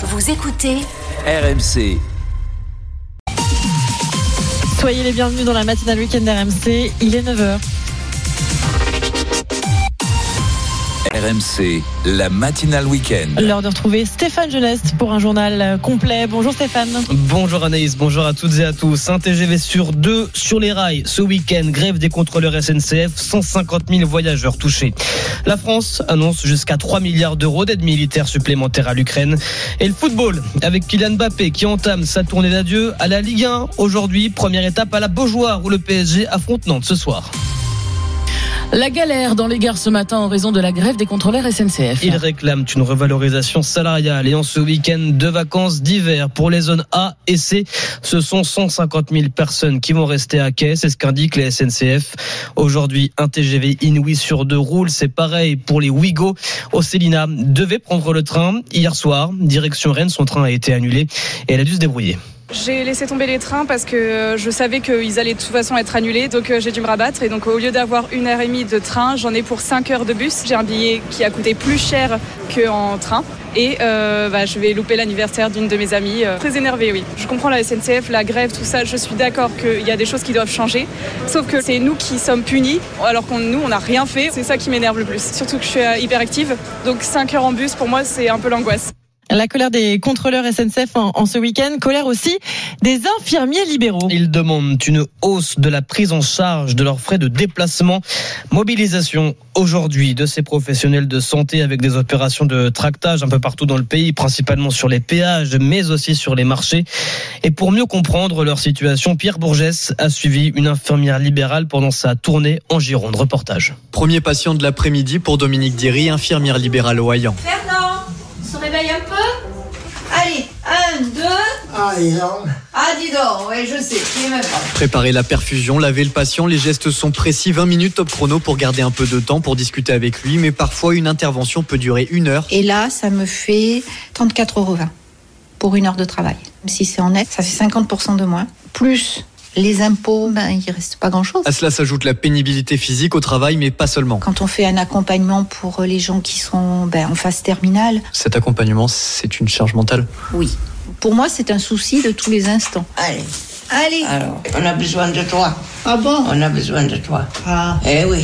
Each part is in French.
Vous écoutez RMC. Soyez les bienvenus dans la matinale week-end RMC. Il est 9h. RMC, la matinale week-end. L'heure de retrouver Stéphane Geneste pour un journal complet. Bonjour Stéphane. Bonjour Anaïs, bonjour à toutes et à tous. Un TGV sur deux sur les rails ce week-end. Grève des contrôleurs SNCF, 150 000 voyageurs touchés. La France annonce jusqu'à 3 milliards d'euros d'aide militaire supplémentaire à l'Ukraine. Et le football avec Kylian Mbappé qui entame sa tournée d'adieu à la Ligue 1 aujourd'hui. Première étape à la Beaujoire où le PSG affronte Nantes ce soir. La galère dans les gares ce matin en raison de la grève des contrôleurs SNCF. Ils réclament une revalorisation salariale et en ce week-end de vacances d'hiver pour les zones A et C. Ce sont 150 000 personnes qui vont rester à quai, c'est ce qu'indiquent les SNCF. Aujourd'hui, un TGV Inouï sur deux roule, c'est pareil pour les Ouigo. Océlina devait prendre le train hier soir, direction Rennes, son train a été annulé et elle a dû se débrouiller. J'ai laissé tomber les trains parce que je savais qu'ils allaient de toute façon être annulés, donc euh, j'ai dû me rabattre. Et donc au lieu d'avoir une heure et demie de train, j'en ai pour 5 heures de bus. J'ai un billet qui a coûté plus cher qu'en train. Et euh, bah, je vais louper l'anniversaire d'une de mes amies. Euh, très énervée, oui. Je comprends la SNCF, la grève, tout ça. Je suis d'accord qu'il y a des choses qui doivent changer. Sauf que c'est nous qui sommes punis, alors qu'on nous, on n'a rien fait. C'est ça qui m'énerve le plus. Surtout que je suis hyperactive. Donc 5 heures en bus, pour moi, c'est un peu l'angoisse. La colère des contrôleurs SNCF en, en, ce week-end, colère aussi des infirmiers libéraux. Ils demandent une hausse de la prise en charge de leurs frais de déplacement. Mobilisation aujourd'hui de ces professionnels de santé avec des opérations de tractage un peu partout dans le pays, principalement sur les péages, mais aussi sur les marchés. Et pour mieux comprendre leur situation, Pierre Bourgès a suivi une infirmière libérale pendant sa tournée en Gironde. Reportage. Premier patient de l'après-midi pour Dominique Diry, infirmière libérale au Hayan. Fernand, réveille un peu Allez, un, deux. Ah, dis donc. Ah, dis donc, ouais, je sais, je même pas. Préparer la perfusion, laver le patient, les gestes sont précis, 20 minutes top chrono pour garder un peu de temps pour discuter avec lui, mais parfois une intervention peut durer une heure. Et là, ça me fait 34,20 euros pour une heure de travail. Si c'est en net, ça fait 50% de moins. Plus les impôts, ben, il reste pas grand-chose. À cela s'ajoute la pénibilité physique au travail, mais pas seulement. Quand on fait un accompagnement pour les gens qui sont ben, en phase terminale. Cet accompagnement, c'est une charge mentale? Oui. Pour moi, c'est un souci de tous les instants. Allez. Allez. Alors, on a besoin de toi. Ah bon? On a besoin de toi. Ah. Eh oui.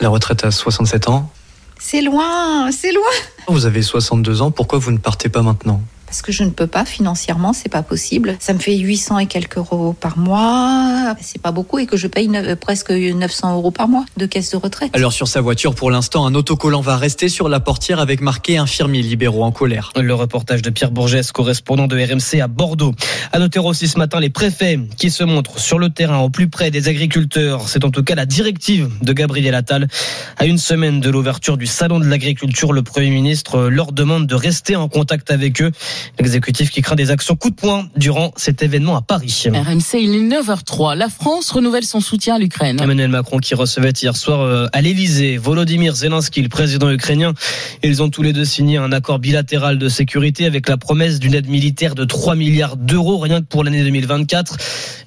La retraite à 67 ans? C'est loin, c'est loin. Vous avez 62 ans, pourquoi vous ne partez pas maintenant? Parce que je ne peux pas financièrement, c'est pas possible. Ça me fait 800 et quelques euros par mois, c'est pas beaucoup et que je paye ne, presque 900 euros par mois de caisse de retraite. Alors sur sa voiture, pour l'instant, un autocollant va rester sur la portière avec marqué infirmiers libéraux en colère. Le reportage de Pierre Bourgès, correspondant de RMC à Bordeaux. À noter aussi ce matin les préfets qui se montrent sur le terrain au plus près des agriculteurs. C'est en tout cas la directive de Gabriel Attal. À une semaine de l'ouverture du salon de l'agriculture, le Premier ministre leur demande de rester en contact avec eux. L'exécutif qui craint des actions coup de poing durant cet événement à Paris. RMC, il est 9h03. La France renouvelle son soutien à l'Ukraine. Emmanuel Macron qui recevait hier soir à l'Elysée Volodymyr Zelensky, le président ukrainien. Ils ont tous les deux signé un accord bilatéral de sécurité avec la promesse d'une aide militaire de 3 milliards d'euros rien que pour l'année 2024.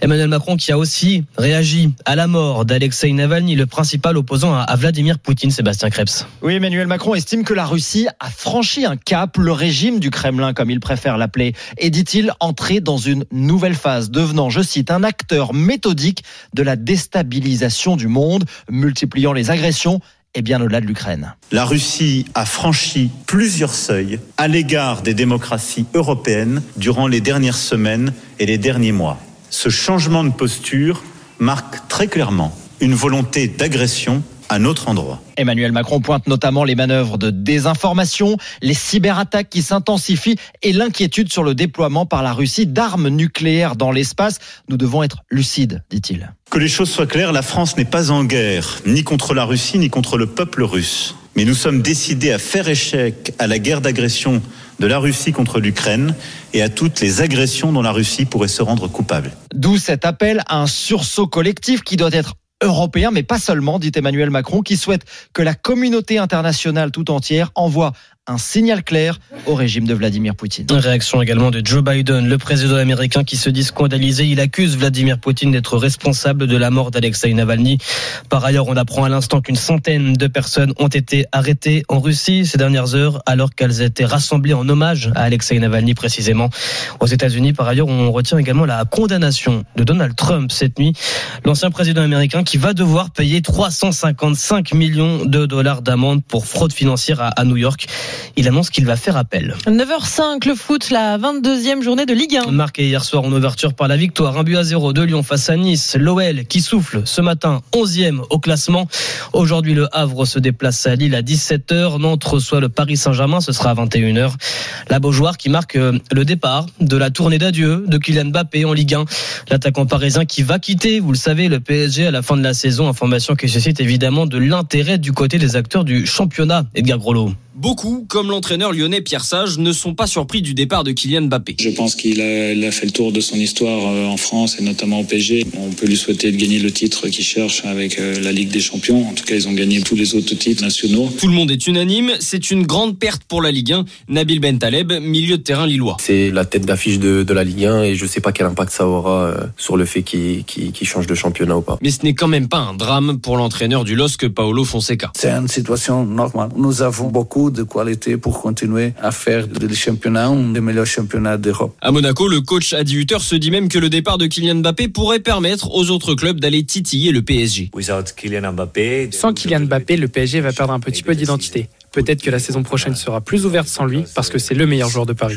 Emmanuel Macron qui a aussi réagi à la mort d'Alexei Navalny, le principal opposant à Vladimir Poutine, Sébastien Krebs. Oui, Emmanuel Macron estime que la Russie a franchi un cap, le régime du Kremlin comme il préfère l'appeler, et dit-il entrer dans une nouvelle phase, devenant, je cite, un acteur méthodique de la déstabilisation du monde, multipliant les agressions et bien au-delà de l'Ukraine. La Russie a franchi plusieurs seuils à l'égard des démocraties européennes durant les dernières semaines et les derniers mois. Ce changement de posture marque très clairement une volonté d'agression à notre endroit. Emmanuel Macron pointe notamment les manœuvres de désinformation, les cyberattaques qui s'intensifient et l'inquiétude sur le déploiement par la Russie d'armes nucléaires dans l'espace. Nous devons être lucides, dit-il. Que les choses soient claires, la France n'est pas en guerre, ni contre la Russie, ni contre le peuple russe. Mais nous sommes décidés à faire échec à la guerre d'agression de la Russie contre l'Ukraine et à toutes les agressions dont la Russie pourrait se rendre coupable. D'où cet appel à un sursaut collectif qui doit être européen, mais pas seulement, dit Emmanuel Macron, qui souhaite que la communauté internationale tout entière envoie un signal clair au régime de Vladimir Poutine. Réaction également de Joe Biden, le président américain qui se dit scandalisé. Il accuse Vladimir Poutine d'être responsable de la mort d'Alexei Navalny. Par ailleurs, on apprend à l'instant qu'une centaine de personnes ont été arrêtées en Russie ces dernières heures alors qu'elles étaient rassemblées en hommage à Alexei Navalny précisément. Aux États-Unis, par ailleurs, on retient également la condamnation de Donald Trump cette nuit. L'ancien président américain qui va devoir payer 355 millions de dollars d'amende pour fraude financière à, New York. Il annonce qu'il va faire appel. 9h05, le foot, la 22e journée de Ligue 1. Marqué hier soir en ouverture par la victoire, un but à zéro de Lyon face à Nice. L'OL qui souffle ce matin 11e au classement. Aujourd'hui, le Havre se déplace à Lille à 17h. Nantes reçoit le Paris Saint-Germain, ce sera à 21h. La Beaujoire qui marque euh, le départ de la tournée d'adieu de Kylian Mbappé en Ligue 1. L'attaquant parisien qui va quitter, vous le savez, le PSG à la fin de la saison. Information qui suscite évidemment de l'intérêt du côté des acteurs du championnat. Edgar Grolot. Beaucoup, comme l'entraîneur lyonnais Pierre Sage, ne sont pas surpris du départ de Kylian Mbappé. Je pense qu'il a, fait le tour de son histoire euh, en France et notamment au PSG. On peut lui souhaiter de gagner le titre qu'il cherche avec euh, la Ligue des Champions. En tout cas, ils ont gagné tous les autres titres nationaux. Tout le monde est unanime, c'est une grande perte pour la Ligue 1. Nabil Bentaleb, milieu de terrain lillois. C'est la tête d'affiche de, de, la Ligue 1 et je ne sais pas quel impact ça aura euh, sur le fait qu'il qu qu change de championnat ou pas. Mais ce n'est quand même pas un drame pour l'entraîneur du LOSC, Paolo Fonseca. C'est une situation normale. Nous avons beaucoup de qualité pour continuer à faire le championnat un des meilleurs championnats d'Europe. À Monaco, le coach Adi Hutter se dit même que le départ de Kylian Mbappé pourrait permettre aux autres clubs d'aller titiller le PSG. Sans Kylian Mbappé, le PSG va perdre un petit peu d'identité. Peut-être que la saison prochaine sera plus ouverte sans lui parce que c'est le meilleur joueur de Paris.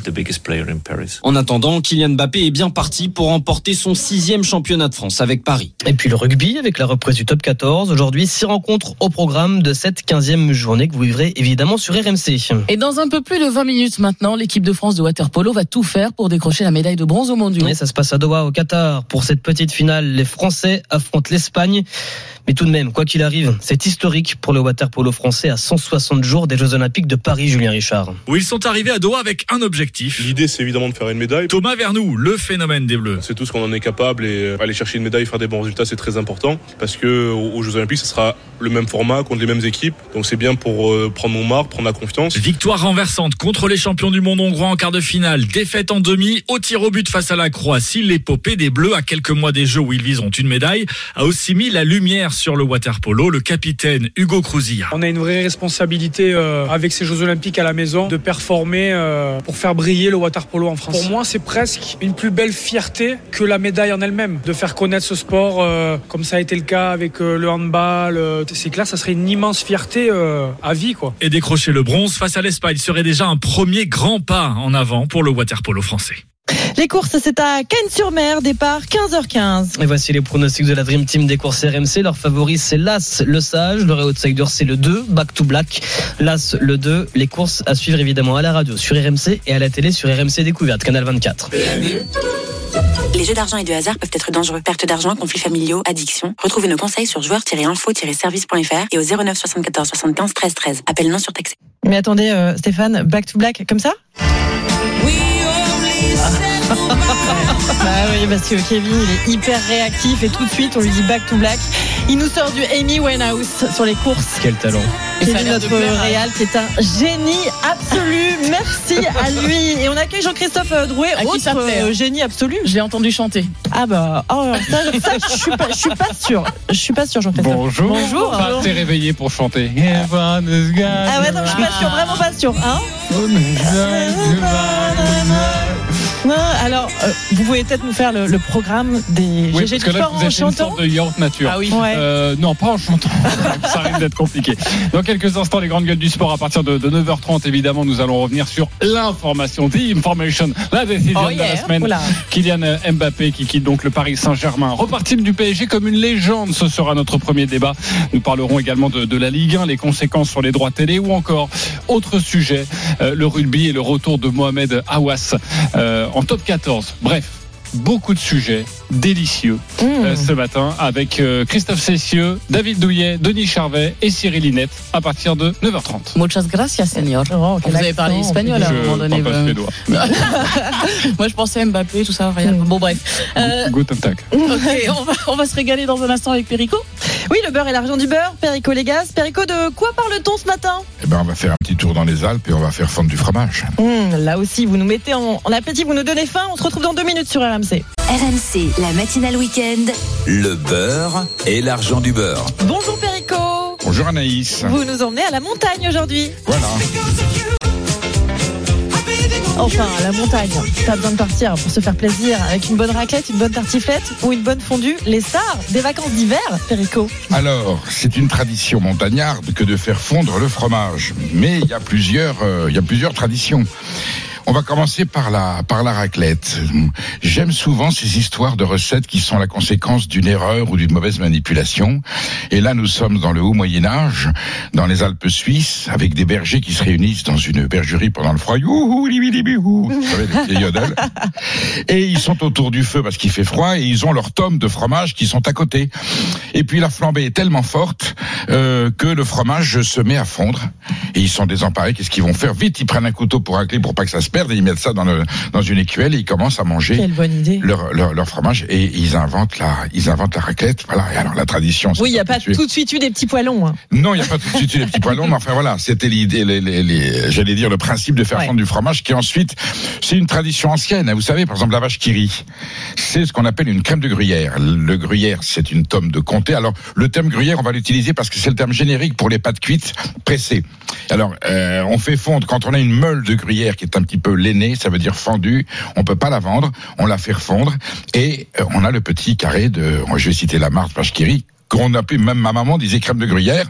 En attendant, Kylian Mbappé est bien parti pour remporter son sixième championnat de France avec Paris. Et puis le rugby avec la reprise du top 14. Aujourd'hui, six rencontres au programme de cette 15e journée que vous vivrez évidemment sur RMC. Et dans un peu plus de 20 minutes maintenant, l'équipe de France de waterpolo va tout faire pour décrocher la médaille de bronze au mondiaux. Et ça se passe à Doha au Qatar. Pour cette petite finale, les Français affrontent l'Espagne. Mais tout de même, quoi qu'il arrive, c'est historique pour le waterpolo français à 160 jours des Jeux Olympiques de Paris, Julien Richard. Où ils sont arrivés à Doha avec un objectif. L'idée, c'est évidemment de faire une médaille. Thomas Vernou, le phénomène des Bleus. C'est tout ce qu'on en est capable et aller chercher une médaille, faire des bons résultats, c'est très important parce que aux Jeux Olympiques, ce sera le même format contre les mêmes équipes. Donc c'est bien pour euh, prendre mon marque, prendre la confiance. Victoire renversante contre les champions du monde hongrois en quart de finale. Défaite en demi au tir au but face à la Croatie. L'épopée des Bleus à quelques mois des Jeux où ils viseront une médaille a aussi mis la lumière sur le waterpolo le capitaine Hugo Crouzilla. On a une vraie responsabilité euh, avec ces Jeux Olympiques à la maison de performer euh, pour faire briller le water polo en France. Pour moi, c'est presque une plus belle fierté que la médaille en elle-même. De faire connaître ce sport euh, comme ça a été le cas avec le handball. c'est clair, ça serait une immense fierté à vie. Quoi. Et décrocher le bronze face à l'Espagne serait déjà un premier grand pas en avant pour le water polo français. Les courses, c'est à Cannes-sur-Mer, départ 15h15. Et voici les pronostics de la Dream Team des courses RMC. Leur favori, c'est l'As, le Sage. Leur outsider, c'est le 2, Back to Black. L'As, le 2. Les courses à suivre évidemment à la radio sur RMC et à la télé sur RMC Découverte, Canal 24. Les jeux d'argent et de hasard peuvent être dangereux. Perte d'argent, conflits familiaux, addiction. Retrouvez nos conseils sur joueurs-info-service.fr et au 09 74 75 13 13. Appel non surtaxé. Mais attendez, euh, Stéphane, Back to Black, comme ça? Oui bah oui, parce que Kevin, il est hyper réactif et tout de suite, on lui dit back to black. Il nous sort du Amy Winehouse sur les courses. Quel talent. Kevin, notre réal, qui est un génie absolu. Merci à lui. Et on accueille Jean-Christophe Drouet, à autre euh, génie absolu. Je l'ai entendu chanter. Ah bah, oh, ça, ça je suis pas, je suis pas sûr. Je suis pas sûr, Jean-Christophe. Bonjour. Bonjour. Pas assez réveillé pour chanter. Ah ouais, non, je suis pas sûr, vraiment pas sûr. Hein non, alors, euh, vous pouvez peut-être nous faire le, le programme des oui, GG parce que du là, sport vous en êtes chantant une sorte de yaourt nature. Ah oui. Ouais. Euh, non, pas en chantant. Ça risque d'être compliqué. Dans quelques instants, les grandes gueules du sport à partir de, de 9h30, évidemment, nous allons revenir sur l'information, the information, la décision Oh de la semaine. Oula. Kylian Mbappé qui quitte donc le Paris Saint-Germain. Reparti du PSG comme une légende, ce sera notre premier débat. Nous parlerons également de, de la Ligue 1, les conséquences sur les droits télé ou encore autre sujet, euh, le rugby et le retour de Mohamed Awas en top 14. Bref. Beaucoup de sujets délicieux Mmh. euh, ce matin avec euh, Christophe Cessieux, David Douillet, Denis Charvet et Cyril Linette à partir de 9h30. Muchas gracias, señor. Oh, Vous avez parlé espagnol à un moment donné. pas euh. suédois. Moi, je pensais à Mbappé, tout ça, rien. Bon, bref. Euh, Guten Tag. Mmh. on va, on va se régaler dans un instant avec Perico. Oui, le beurre et l'argent du beurre. Perico Légas. Perico, de quoi parle-t-on ce matin? Eh ben, on va faire un petit tour dans les Alpes et on va faire fondre du fromage. Hum, Là aussi, vous nous mettez en, en appétit, vous nous donnez faim. On se retrouve dans deux minutes sur RMC. RMC, la matinale week-end. Le beurre et l'argent du beurre. Bonjour Perico. Bonjour Anaïs. Vous nous emmenez à la montagne aujourd'hui. Voilà. Enfin, à la montagne. Pas besoin de partir pour se faire plaisir avec une bonne raclette, une bonne tartiflette ou une bonne fondue. Les stars des vacances d'hiver, Perico. Alors, c'est une tradition montagnarde que de faire fondre le fromage. Mais il y a plusieurs, euh, il y a plusieurs traditions. On va commencer par la, par la raclette. J'aime souvent ces histoires de recettes qui sont la conséquence d'une erreur ou d'une mauvaise manipulation. Et là, nous sommes dans le haut Moyen-Âge, dans les Alpes suisses, avec des bergers qui se réunissent dans une bergerie pendant le froid. Et ils sont autour du feu parce qu'il fait froid et ils ont leurs tomes de fromage qui sont à côté. Et puis la flambée est tellement forte euh, que le fromage se met à fondre. Et ils sont désemparés. Qu'est-ce qu'ils vont faire? Vite, ils prennent un couteau pour racler pour pas que ça se perde et ils mettent ça dans, le, dans une écuelle et ils commencent à manger Quelle bonne idée. leur, leur, leur fromage et ils inventent la, ils inventent la raclette. Voilà. Et alors la tradition. Oui, il n'y a pas tout de suite eu des petits poilons. hein. Non, il n'y a pas tout de suite eu les petits poilons, mais enfin voilà, c'était l'idée, les, les, les- j'allais dire le principe de faire Ouais. fondre du fromage, qui ensuite, c'est une tradition ancienne. hein. Vous savez, par exemple, la vache qui rit, c'est ce qu'on appelle une crème de gruyère. Le gruyère, c'est une tome de comté. Alors, le terme gruyère, on va l'utiliser parce que c'est le terme générique pour les pâtes cuites pressées. Alors, euh, on fait fondre quand on a une meule de gruyère qui est un petit lainée, ça veut dire fendue. On peut pas la vendre, on la fait fondre et euh, on a le petit carré de, je vais citer la marque rit, qu'on appelait même ma maman disait crème de gruyère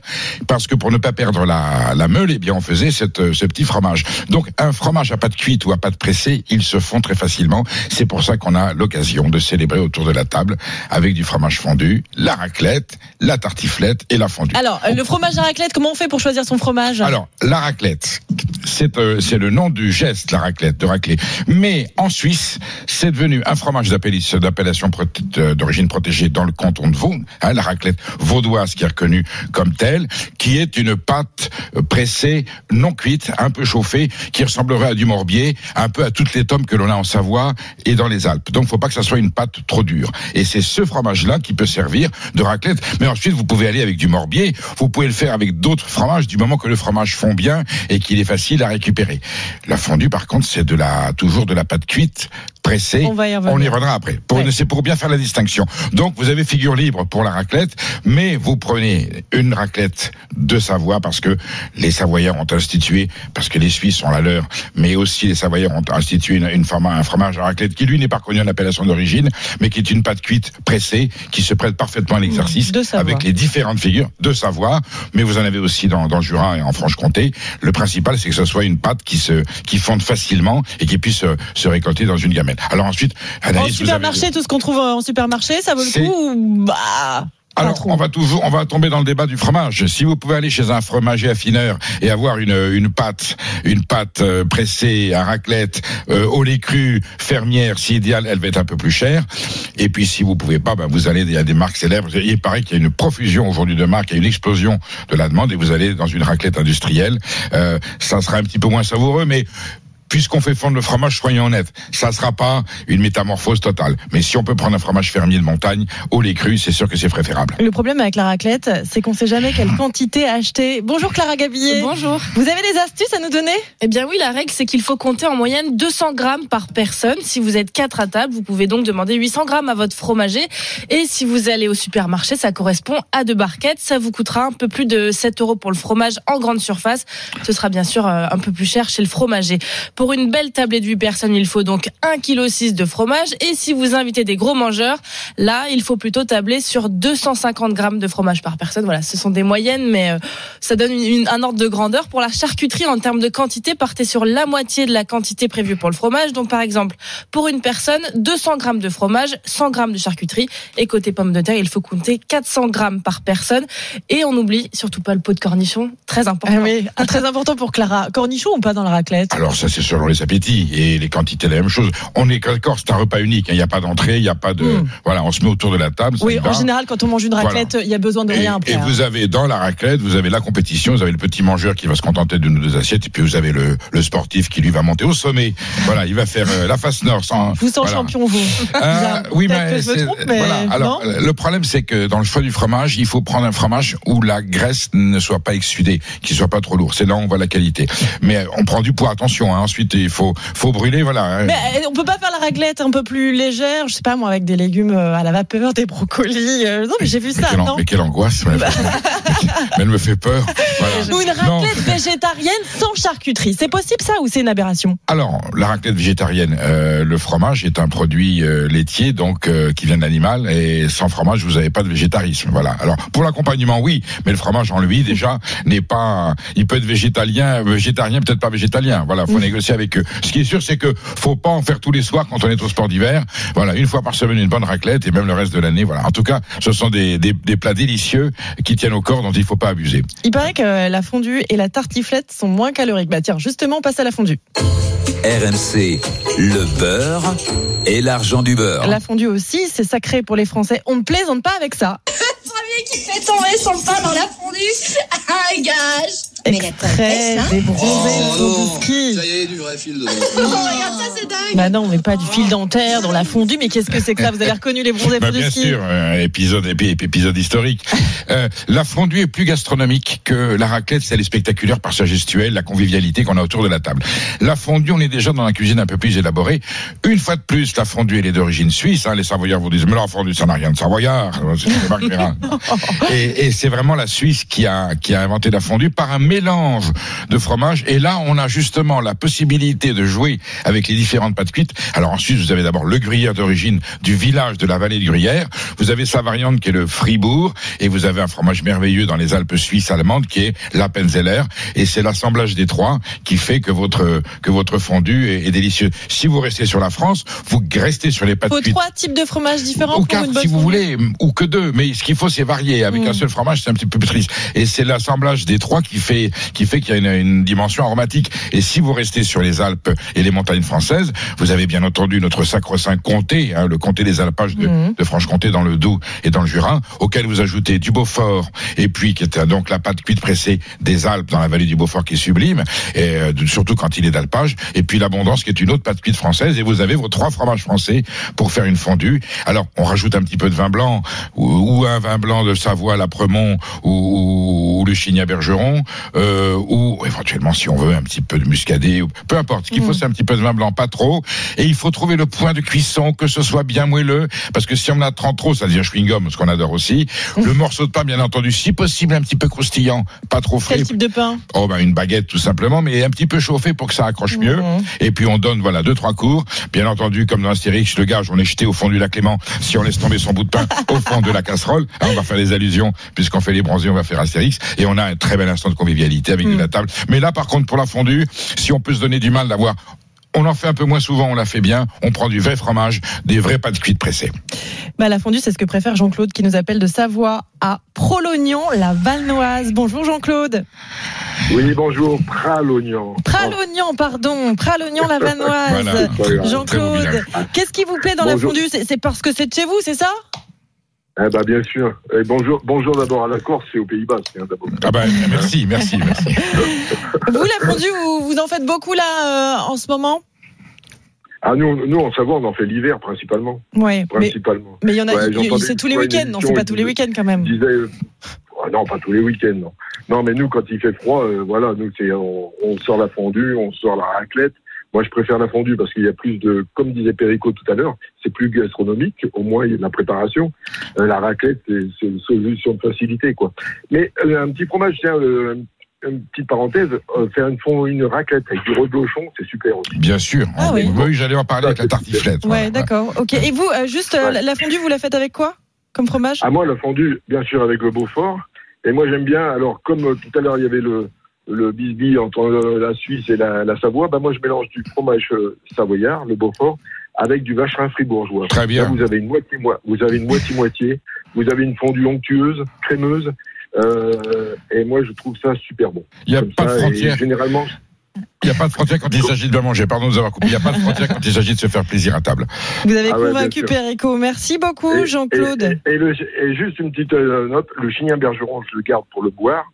parce que pour ne pas perdre la, la meule eh bien on faisait cette, euh, ce petit fromage. Donc un fromage à pâte cuite ou à pâte pressée il se fond très facilement. C'est pour ça qu'on a l'occasion de célébrer autour de la table avec du fromage fondu la raclette la tartiflette et la fondue. Alors, euh, le fromage à raclette, comment on fait pour choisir son fromage? Alors, la raclette, c'est euh, c'est le nom du geste, la raclette, de racler. Mais en Suisse, c'est devenu un fromage d'appellation d'origine protégée dans le canton de Vaud, hein, la raclette vaudoise qui est reconnue comme telle, qui est une pâte pressée, non cuite, un peu chauffée, qui ressemblerait à du morbier, un peu à toutes les tomes que l'on a en Savoie et dans les Alpes. Donc, faut pas que ça soit une pâte trop dure. Et c'est ce fromage-là qui peut servir de raclette. Mais ensuite, vous pouvez aller avec du morbier, vous pouvez le faire avec d'autres fromages du moment que le fromage fond bien et qu'il est facile à récupérer. La fondue, par contre, c'est de la, toujours de la pâte cuite, On va y revenir. On y reviendra après. Pour, Ouais. C'est pour bien faire la distinction. Donc, vous avez figure libre pour la raclette, mais vous prenez une raclette de Savoie parce que les Savoyards ont institué, parce que les Suisses ont la leur, mais aussi les Savoyards ont institué une, une forma- un fromage à raclette qui, lui, n'est pas reconnu en appellation d'origine, mais qui est une pâte cuite pressée, qui se prête parfaitement à l'exercice De Savoie. avec les différentes figures de Savoie, mais vous en avez aussi dans, dans le Jura et en Franche-Comté. Le principal, c'est que ce soit une pâte qui se, qui fonde facilement et qui puisse se, se récolter dans une gamelle. Alors ensuite, En Anaïs, avez- supermarché, tout ce qu'on trouve en supermarché, ça vaut le coup ou bah alors, on va toujours, on va tomber dans le débat du fromage. Si vous pouvez aller chez un fromager affineur et avoir une, une pâte, une pâte euh, pressée à raclette, euh, au lait cru, fermière, si idéal, elle va être un peu plus chère. Et puis, si vous pouvez pas, ben, vous allez, il y a des marques célèbres. Il paraît qu'il y a une profusion aujourd'hui de marques, il y a une explosion de la demande et vous allez dans une raclette industrielle. Euh, ça sera un petit peu moins savoureux, mais puisqu'on fait fondre le fromage, soyons honnêtes, ça sera pas une métamorphose totale. Mais si on peut prendre un fromage fermier de montagne, au lait cru, c'est sûr que c'est préférable. Le problème avec la raclette, c'est qu'on sait jamais quelle quantité acheter. Bonjour Clara Gabillet. Bonjour. Vous avez des astuces à nous donner? Eh bien oui, la règle, c'est qu'il faut compter en moyenne 200 grammes par personne. Si vous êtes quatre à table, vous pouvez donc demander 800 grammes à votre fromager. Et si vous allez au supermarché, ça correspond à deux barquettes. Ça vous coûtera un peu plus de 7 euros pour le fromage en grande surface. Ce sera bien sûr euh, un peu plus cher chez le fromager. Pour une belle tablée de 8 personnes, il faut donc 1,6 kg de fromage. Et si vous invitez des gros mangeurs, là, il faut plutôt tabler sur 250 grammes de fromage par personne. Voilà, ce sont des moyennes, mais euh, ça donne une- une- un ordre de grandeur. Pour la charcuterie, en termes de quantité, partez sur la moitié de la quantité prévue pour le fromage. Donc, par exemple, pour une personne, 200 grammes de fromage, 100 grammes de charcuterie. Et côté pommes de terre, il faut compter 400 grammes par personne. Et on n'oublie surtout pas le pot de cornichon, très important. Ah oui, ah, très important pour Clara. Cornichon ou pas dans la raclette? Alors ça c'est selon les appétits et les quantités, la même chose. On est d'accord, c'est un repas unique. hein. Il n'y a pas d'entrée, il n'y a pas de. Mm. Voilà, on se met autour de la table. Oui, en général, quand on mange une raclette, il y a besoin de Et, rien après. et hein. vous avez dans la raclette, vous avez la compétition, vous avez le petit mangeur qui va se contenter d'une ou deux assiettes, et puis vous avez le, le sportif qui lui va monter au sommet. Voilà, il va faire euh, la face nord sans. Vous sens voilà. champion, vous. Euh, oui, mais, trompe, voilà. Alors, le problème, c'est que dans le choix du fromage, il faut prendre un fromage où la graisse ne soit pas exsudée, qu'il soit pas trop lourd. C'est là où on voit la qualité. Mais euh, on prend du poids, attention. hein. Ensuite, il faut, faut brûler, voilà. hein. Mais euh, on peut pas faire la raclette un peu plus légère, je sais pas moi, avec des légumes euh, à la vapeur, des brocolis. euh, Non, mais j'ai vu Mais ça, quelle, non mais quelle angoisse. mais- mais elle me fait peur. Voilà. Ou une Non. raclette végétarienne sans charcuterie. C'est possible ça ou c'est une aberration Alors, la raclette végétarienne, euh, le fromage est un produit euh, laitier, donc euh, qui vient de l'animal, et sans fromage, vous n'avez pas de végétarisme. Voilà. Alors, pour l'accompagnement, oui, mais le fromage en lui, déjà, n'est pas. Il peut être végétalien, végétarien, peut-être pas végétalien. Voilà, faut négocier avec eux. Ce qui est sûr, c'est que faut pas en faire tous les soirs quand on est au sport d'hiver. Voilà, une fois par semaine, une bonne raclette, et même le reste de l'année. Voilà. En tout cas, ce sont des, des, des plats délicieux qui tiennent au corps, dont il faut pas abuser. Il paraît que la fondue et la tartiflette sont moins caloriques. Bah tiens, justement, on passe à la fondue. RMC, le beurre et l'argent du beurre. La fondue aussi, c'est sacré pour les Français. On ne plaisante pas avec ça. Premier qui fait tomber son pain dans la fondue, un gage. Mais la Très hein. débronzé, Oh, Soubouski. Ça y est, du vrai fil dedans. Oh, regarde ça, c'est dingue. Bah non, mais pas du fil dentaire dans la fondue. Mais qu'est-ce que c'est que ça? Vous avez reconnu les bronzés Bah, bien Soubouski sûr, un épisode, épi- épisode historique. Euh, la fondue est plus gastronomique que la raclette, c'est elle est spectaculaire par sa gestuelle, la convivialité qu'on a autour de la table. La fondue, on est déjà dans la cuisine un peu plus élaborée. Une fois de plus, la fondue, elle est d'origine suisse. Hein. Les Savoyards vous disent, mais la fondue, ça n'a rien de Savoyard. Et, et c'est vraiment la Suisse qui a, qui a inventé la fondue par un mélange de fromage. Et là, on a justement la possibilité de jouer avec les différentes pâtes cuites. Alors en Suisse, vous avez d'abord le gruyère d'origine du village de la vallée du Gruyère. Vous avez sa variante qui est le Fribourg. Et vous avez un fromage merveilleux dans les Alpes suisses allemandes qui est l'Appenzeller. Et c'est l'assemblage des trois qui fait que votre, que votre fondue est, est délicieux. Si vous restez sur la France, vous restez sur les pâtes Faut cuites. trois types de fromages différents Ou pour quatre, si vous voulez, ou que deux. Mais ce qu'il faut, c'est varier. Avec Mm. un seul fromage, c'est un petit peu plus triste. Et c'est l'assemblage des trois qui fait, qui fait qu'il y a une, une dimension aromatique. Et si vous restez sur les Alpes et les montagnes françaises, vous avez bien entendu notre sacro-saint comté, hein, le comté des alpages de, Mm. de Franche-Comté dans le Doubs et dans le Jura, auquel vous ajoutez du Beaufort, et puis qui est euh, donc la pâte cuite pressée des Alpes dans la vallée du Beaufort qui est sublime, et euh, surtout quand il est d'alpage, et puis l'abondance qui est une autre pâte cuite française, et vous avez vos trois fromages français pour faire une fondue. Alors, on rajoute un petit peu de vin blanc, ou, ou un vin blanc de Savoie, l'Apremont, ou, ou, ou le Chigny Bergeron, euh, ou éventuellement, si on veut, un petit peu de muscadet, ou, peu importe. Ce qu'il faut, c'est un petit peu de vin blanc, pas trop, et il faut trouver le point de cuisson, que ce soit bien moelleux, parce que si on en a trop trop, ça devient chewing-gum, ce qu'on adore aussi. Le morceau de pain, bien entendu, si possible, un petit peu croustillant, pas trop frais. Quel type de pain? Oh ben une baguette tout simplement, mais un petit peu chauffé pour que ça accroche mieux. Et puis on donne voilà deux trois cours. Bien entendu, comme dans Astérix, le gage, on est jeté au fond du lac Léman. Si on laisse tomber son bout de pain au fond de la casserole, hein, on va faire des allusions puisqu'on fait les bronzés, on va faire Astérix et on a un très bel instant de convivialité avec de la table. Mais là, par contre, pour la fondue, si on peut se donner du mal d'avoir on en fait un peu moins souvent, on la fait bien. On prend du vrai fromage, des vraies pâtes cuites pressées. Bah, la fondue, c'est ce que préfère Jean-Claude qui nous appelle de Savoie à Prolognon, la Valnoise. Bonjour Jean-Claude. Oui, bonjour, Pralognan. Pralognon, pardon. Pralognon, la. Voilà. Très Jean-Claude, qu'est-ce qui vous plaît dans Bonjour. la fondue c'est parce que c'est de chez vous, c'est ça? Eh ben, bien sûr. Et bonjour, bonjour d'abord à la Corse et aux Pays-Bas. hein, d'abord. Ah ben merci, merci, merci. Vous, la fondue, vous, vous en faites beaucoup là euh, en ce moment? Ah, nous, nous, en Savoie, on en fait l'hiver principalement. Ouais, mais Principalement. mais il y en a, Ouais, c'est tous les week-ends, non C'est pas tous les week-ends quand même. disait, euh, ah non, pas tous les week-ends, non. Non, mais nous, quand il fait froid, euh, voilà, nous, c'est, on, on sort la fondue, on sort la raclette. Moi, je préfère la fondue parce qu'il y a plus de, comme disait Perico tout à l'heure, c'est plus gastronomique. Au moins, il y a de la préparation. Euh, la raclette, c'est, une solution de facilité, quoi. Mais euh, un petit fromage, tiens, euh, une petite parenthèse, euh, faire une, fond, une raclette avec du reblochon, c'est super aussi. Bien sûr. Ah oui. j'allais en parler avec la tartiflette. Ouais, d'accord. Ok. Et vous, euh, juste euh, la- la fondue, vous la faites avec quoi comme fromage? À moi, la fondue, bien sûr, avec le Beaufort. Et moi, j'aime bien, alors, comme euh, tout à l'heure, il y avait le, le bisbis entre euh, la Suisse et la, la Savoie, bah, moi, je mélange du fromage euh, savoyard, le Beaufort, avec du vacherin fribourgeois. Très bien. Là, vous avez une moitié, moi, vous avez une moitié-moitié. Vous avez une fondue onctueuse, crémeuse. Euh, et moi, je trouve ça super bon. Il n'y a Comme pas de ça, frontière. Généralement, Il n'y a pas de frontière quand il s'agit de bien manger. Pardon de nous avoir coupé. Il n'y a pas de frontière quand il s'agit de se faire plaisir à table. Vous avez Ah ouais, convaincu. Perico. Merci beaucoup, Jean-Claude. Et, et juste une petite euh, note, le chignin bergeron, je le garde pour le boire.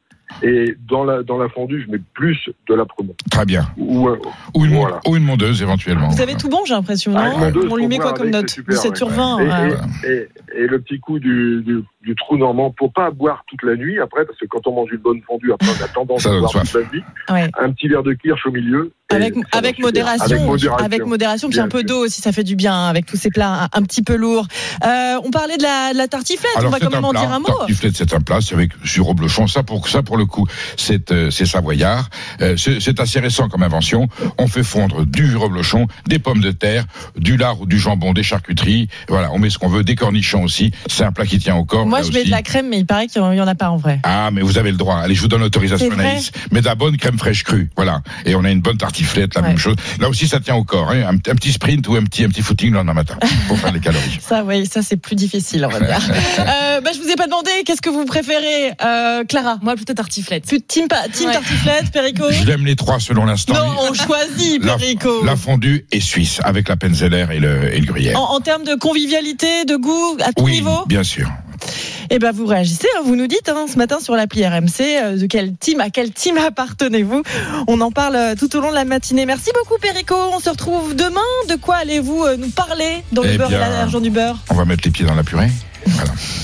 Et dans la, dans la fondue, je mets plus de la promo. Très bien. Ou, euh, Ou une, Voilà. ou une mondeuse éventuellement. Vous avez tout bon, j'ai l'impression, Ah, On lui met quoi comme note c'est super, 17 ouais. sur 20. Et, ouais. et- et- et le petit coup du, du, du trou normand, pour pas boire toute la nuit après, parce que quand on mange une bonne fondue, après on a tendance à boire soif. toute la nuit. Ouais. Un petit verre de kirsch au milieu. Avec, modération, Avec modération. avec modération, puis un peu d'eau aussi, ça fait du bien avec tous ces plats un, un petit peu lourds. Euh, on parlait de la, de la tartiflette, on va quand même en plat. dire un mot. Tartiflette, c'est un plat, c'est avec sur reblochon. Ça pour ça pour le coup, c'est euh, savoyard. Euh, c'est assez récent comme invention. On fait fondre du reblochon, des pommes de terre, du lard ou du jambon, des charcuteries. Voilà, on met ce qu'on veut, des cornichons aussi. C'est un plat qui tient au corps. Moi, je mets aussi. de la crème, mais il paraît qu'il n'y en a pas en vrai. Ah, mais vous avez le droit. Allez, je vous donne l'autorisation, Anaïs. Mais de la bonne crème fraîche crue. Voilà. Et on a une bonne tartiflette, la Ouais. même chose. Là aussi, ça tient au corps. hein. Un, un petit sprint ou un petit, un petit footing le lendemain matin pour faire les calories. Ça, oui, ça c'est plus difficile, on va dire. euh, bah, je vous ai pas demandé, qu'est-ce que vous préférez, euh, Clara? Moi, plutôt tartiflette. Plus team, team Ouais. tartiflette, Perico? Je l'aime les trois selon l'instant. Non, on choisit, La, Perico. la fondue est suisse avec la penzeller et le, et le gruyère. En, en termes de convivialité, de goût, à tout oui, niveau? bien sûr. Eh ben vous réagissez, hein, vous nous dites hein, ce matin sur l'appli RMC euh, de quel team, à quel team appartenez-vous On en parle euh, tout au long de la matinée. Merci beaucoup Perico. On se retrouve demain. De quoi allez-vous euh, nous parler dans le Eh beurre et bien, l'argent du beurre? On va mettre les pieds dans la purée.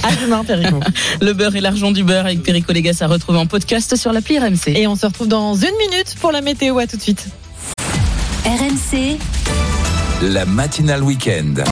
À demain Perico. Le beurre et l'argent du beurre avec Perico Légas à retrouver en podcast sur l'appli RMC. Et on se retrouve dans une minute pour la météo. À tout de suite. RMC, La matinale week-end.